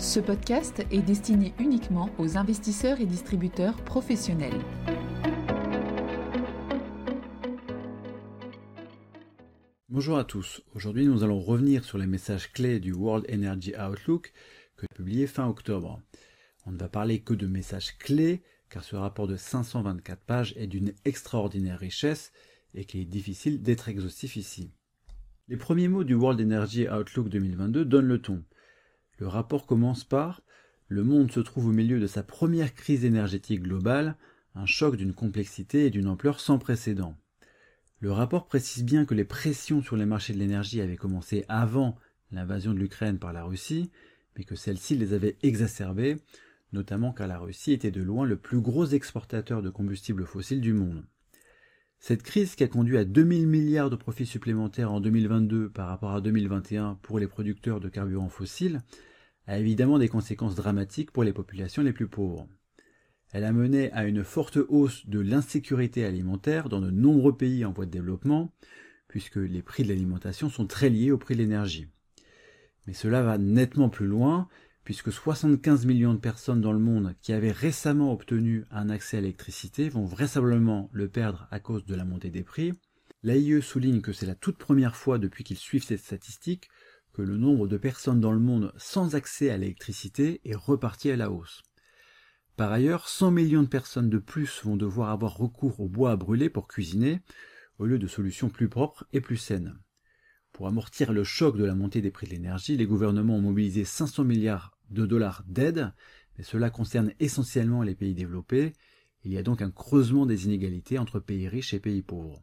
Ce podcast est destiné uniquement aux investisseurs et distributeurs professionnels. Bonjour à tous. Aujourd'hui, nous allons revenir sur les messages clés du World Energy Outlook que j'ai publié fin octobre. On ne va parler que de messages clés car ce rapport de 524 pages est d'une extraordinaire richesse et qu'il est difficile d'être exhaustif ici. Les premiers mots du World Energy Outlook 2022 donnent le ton. Le rapport commence par Le monde se trouve au milieu de sa première crise énergétique globale, un choc d'une complexité et d'une ampleur sans précédent. Le rapport précise bien que les pressions sur les marchés de l'énergie avaient commencé avant l'invasion de l'Ukraine par la Russie, mais que celle-ci les avait exacerbées, notamment car la Russie était de loin le plus gros exportateur de combustibles fossiles du monde. Cette crise qui a conduit à 2000 milliards de profits supplémentaires en 2022 par rapport à 2021 pour les producteurs de carburants fossiles a évidemment des conséquences dramatiques pour les populations les plus pauvres. Elle a mené à une forte hausse de l'insécurité alimentaire dans de nombreux pays en voie de développement, puisque les prix de l'alimentation sont très liés au prix de l'énergie. Mais cela va nettement plus loin, puisque 75 millions de personnes dans le monde qui avaient récemment obtenu un accès à l'électricité vont vraisemblablement le perdre à cause de la montée des prix. L'AIE souligne que c'est la toute première fois depuis qu'ils suivent cette statistique que le nombre de personnes dans le monde sans accès à l'électricité est reparti à la hausse. Par ailleurs, 100 millions de personnes de plus vont devoir avoir recours au bois à brûler pour cuisiner, au lieu de solutions plus propres et plus saines. Pour amortir le choc de la montée des prix de l'énergie, les gouvernements ont mobilisé 500 milliards de dollars d'aide, mais cela concerne essentiellement les pays développés. Il y a donc un creusement des inégalités entre pays riches et pays pauvres.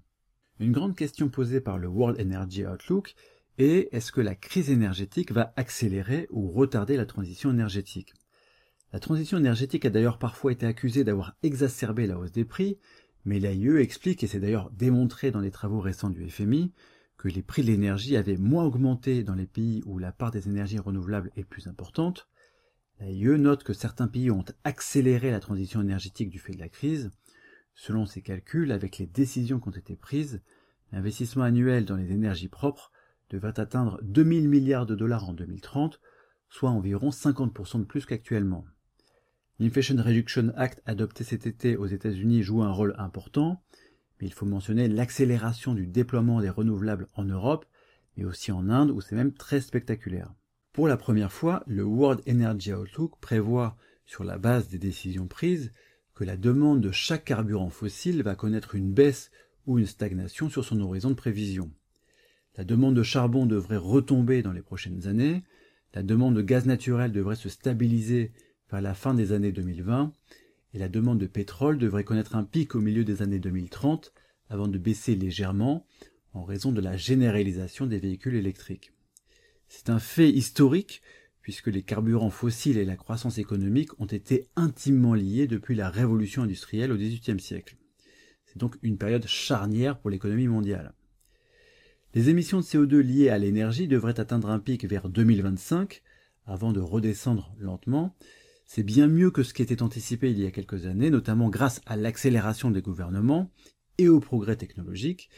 Une grande question posée par le World Energy Outlook et est-ce que la crise énergétique va accélérer ou retarder la transition énergétique? La transition énergétique a d'ailleurs parfois été accusée d'avoir exacerbé la hausse des prix, mais l'AIE explique, et c'est d'ailleurs démontré dans les travaux récents du FMI, que les prix de l'énergie avaient moins augmenté dans les pays où la part des énergies renouvelables est plus importante. L'AIE note que certains pays ont accéléré la transition énergétique du fait de la crise. Selon ses calculs, avec les décisions qui ont été prises, l'investissement annuel dans les énergies propres devrait atteindre 2000 milliards de dollars en 2030, soit environ 50% de plus qu'actuellement. L'Inflation Reduction Act adopté cet été aux États-Unis joue un rôle important, mais il faut mentionner l'accélération du déploiement des renouvelables en Europe, mais aussi en Inde où c'est même très spectaculaire. Pour la première fois, le World Energy Outlook prévoit, sur la base des décisions prises, que la demande de chaque carburant fossile va connaître une baisse ou une stagnation sur son horizon de prévision. La demande de charbon devrait retomber dans les prochaines années, la demande de gaz naturel devrait se stabiliser vers la fin des années 2020, et la demande de pétrole devrait connaître un pic au milieu des années 2030 avant de baisser légèrement en raison de la généralisation des véhicules électriques. C'est un fait historique puisque les carburants fossiles et la croissance économique ont été intimement liés depuis la révolution industrielle au XVIIIe siècle. C'est donc une période charnière pour l'économie mondiale. Les émissions de CO2 liées à l'énergie devraient atteindre un pic vers 2025, avant de redescendre lentement. C'est bien mieux que ce qui était anticipé il y a quelques années, notamment grâce à l'accélération des gouvernements et au progrès technologique,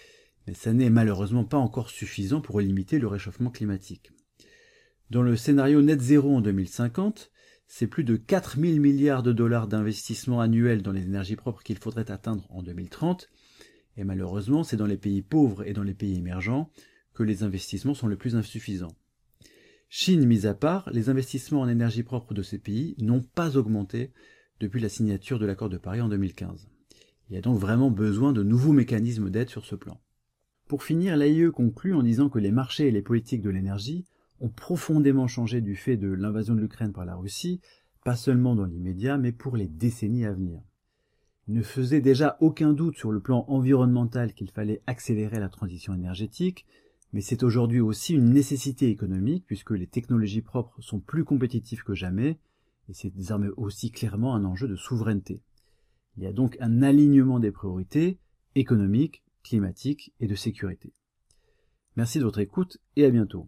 mais ça n'est malheureusement pas encore suffisant pour limiter le réchauffement climatique. Dans le scénario net zéro en 2050, c'est plus de 4000 milliards de dollars d'investissement annuel dans les énergies propres qu'il faudrait atteindre en 2030, et malheureusement, c'est dans les pays pauvres et dans les pays émergents que les investissements sont le plus insuffisants. Chine mis à part, les investissements en énergie propre de ces pays n'ont pas augmenté depuis la signature de l'accord de Paris en 2015. Il y a donc vraiment besoin de nouveaux mécanismes d'aide sur ce plan. Pour finir, l'AIE conclut en disant que les marchés et les politiques de l'énergie ont profondément changé du fait de l'invasion de l'Ukraine par la Russie, pas seulement dans l'immédiat, mais pour les décennies à venir ne faisait déjà aucun doute sur le plan environnemental qu'il fallait accélérer la transition énergétique, mais c'est aujourd'hui aussi une nécessité économique puisque les technologies propres sont plus compétitives que jamais, et c'est désormais aussi clairement un enjeu de souveraineté. Il y a donc un alignement des priorités économiques, climatiques et de sécurité. Merci de votre écoute et à bientôt.